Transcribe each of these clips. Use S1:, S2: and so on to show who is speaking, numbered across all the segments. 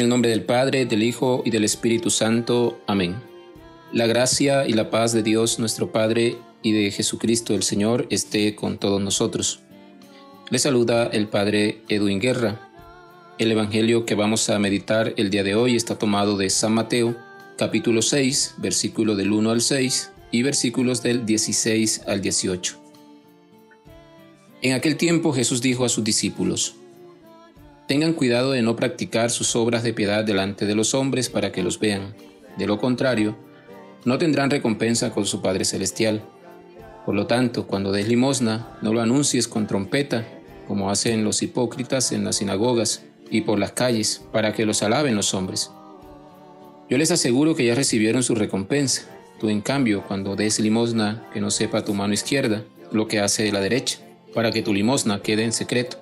S1: nombre del Padre, del Hijo y del Espíritu Santo. Amén. La gracia y la paz de Dios nuestro Padre y de Jesucristo el Señor esté con todos nosotros. Le saluda el Padre Edwin Guerra. El Evangelio que vamos a meditar el día de hoy está tomado de San Mateo, capítulo 6, versículo del 1 al 6 y versículos del 16 al 18. En aquel tiempo Jesús dijo a sus discípulos, Tengan cuidado de no practicar sus obras de piedad delante de los hombres para que los vean. De lo contrario, no tendrán recompensa con su Padre Celestial. Por lo tanto, cuando des limosna, no lo anuncies con trompeta, como hacen los hipócritas en las sinagogas y por las calles, para que los alaben los hombres. Yo les aseguro que ya recibieron su recompensa. Tú, en cambio, cuando des limosna, que no sepa tu mano izquierda lo que hace de la derecha, para que tu limosna quede en secreto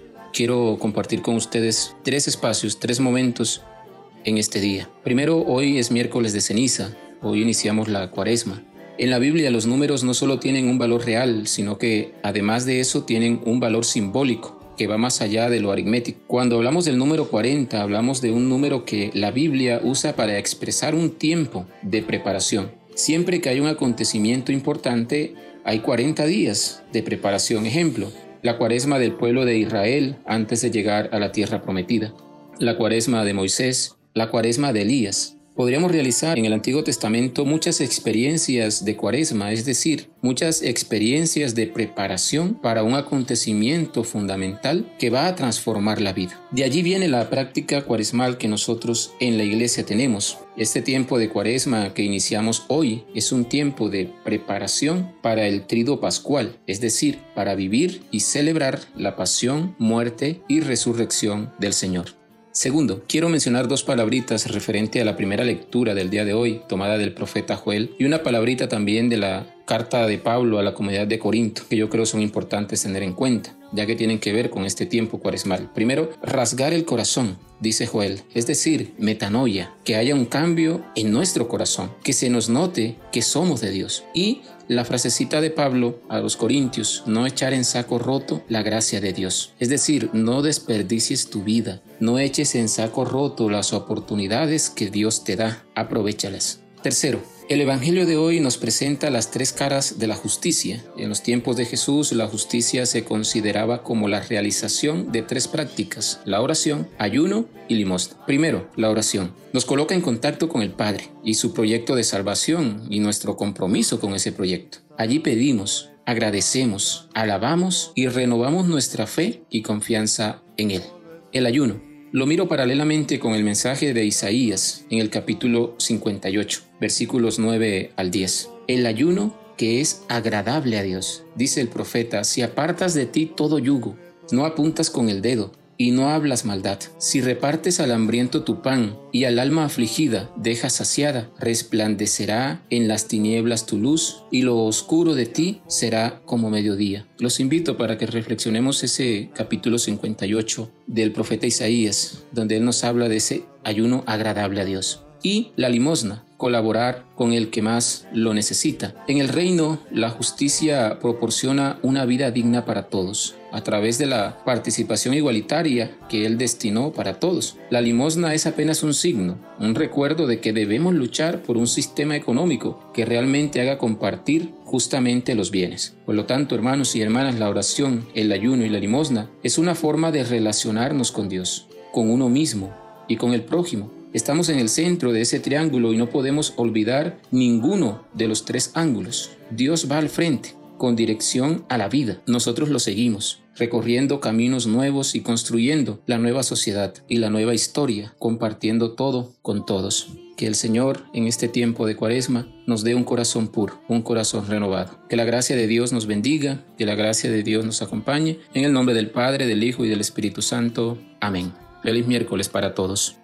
S1: quiero compartir con ustedes tres espacios, tres momentos en este día. Primero, hoy es miércoles de ceniza, hoy iniciamos la cuaresma. En la Biblia los números no solo tienen un valor real, sino que además de eso tienen un valor simbólico que va más allá de lo aritmético. Cuando hablamos del número 40, hablamos de un número que la Biblia usa para expresar un tiempo de preparación. Siempre que hay un acontecimiento importante, hay 40 días de preparación. Ejemplo, la cuaresma del pueblo de Israel antes de llegar a la tierra prometida, la cuaresma de Moisés, la cuaresma de Elías. Podríamos realizar en el Antiguo Testamento muchas experiencias de cuaresma, es decir, muchas experiencias de preparación para un acontecimiento fundamental que va a transformar la vida. De allí viene la práctica cuaresmal que nosotros en la iglesia tenemos. Este tiempo de cuaresma que iniciamos hoy es un tiempo de preparación para el trido pascual, es decir, para vivir y celebrar la pasión, muerte y resurrección del Señor. Segundo, quiero mencionar dos palabritas referente a la primera lectura del día de hoy, tomada del profeta Joel, y una palabrita también de la carta de Pablo a la comunidad de Corinto, que yo creo son importantes tener en cuenta, ya que tienen que ver con este tiempo cuaresmal. Primero, rasgar el corazón, dice Joel, es decir, metanoia, que haya un cambio en nuestro corazón, que se nos note que somos de Dios. Y la frasecita de Pablo a los Corintios, no echar en saco roto la gracia de Dios. Es decir, no desperdicies tu vida, no eches en saco roto las oportunidades que Dios te da, aprovechalas. Tercero, el Evangelio de hoy nos presenta las tres caras de la justicia. En los tiempos de Jesús, la justicia se consideraba como la realización de tres prácticas, la oración, ayuno y limosna. Primero, la oración. Nos coloca en contacto con el Padre y su proyecto de salvación y nuestro compromiso con ese proyecto. Allí pedimos, agradecemos, alabamos y renovamos nuestra fe y confianza en Él. El ayuno lo miro paralelamente con el mensaje de Isaías en el capítulo 58, versículos 9 al 10. El ayuno que es agradable a Dios. Dice el profeta, si apartas de ti todo yugo, no apuntas con el dedo, y no hablas maldad. Si repartes al hambriento tu pan y al alma afligida dejas saciada, resplandecerá en las tinieblas tu luz y lo oscuro de ti será como mediodía. Los invito para que reflexionemos ese capítulo 58 del profeta Isaías, donde él nos habla de ese ayuno agradable a Dios. Y la limosna, colaborar con el que más lo necesita. En el reino, la justicia proporciona una vida digna para todos, a través de la participación igualitaria que Él destinó para todos. La limosna es apenas un signo, un recuerdo de que debemos luchar por un sistema económico que realmente haga compartir justamente los bienes. Por lo tanto, hermanos y hermanas, la oración, el ayuno y la limosna es una forma de relacionarnos con Dios, con uno mismo y con el prójimo Estamos en el centro de ese triángulo y no podemos olvidar ninguno de los tres ángulos. Dios va al frente con dirección a la vida. Nosotros lo seguimos, recorriendo caminos nuevos y construyendo la nueva sociedad y la nueva historia, compartiendo todo con todos. Que el Señor en este tiempo de cuaresma nos dé un corazón puro, un corazón renovado. Que la gracia de Dios nos bendiga, que la gracia de Dios nos acompañe. En el nombre del Padre, del Hijo y del Espíritu Santo. Amén. Feliz miércoles para todos.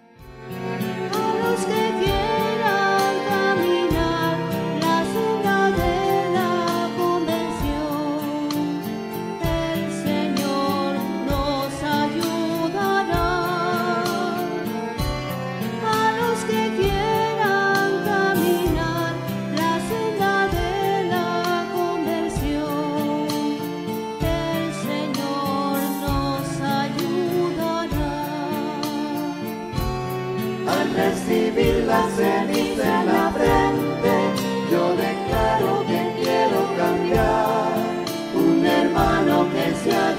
S2: recibir la ceniza en la frente, yo declaro que quiero cambiar. Un hermano que se ha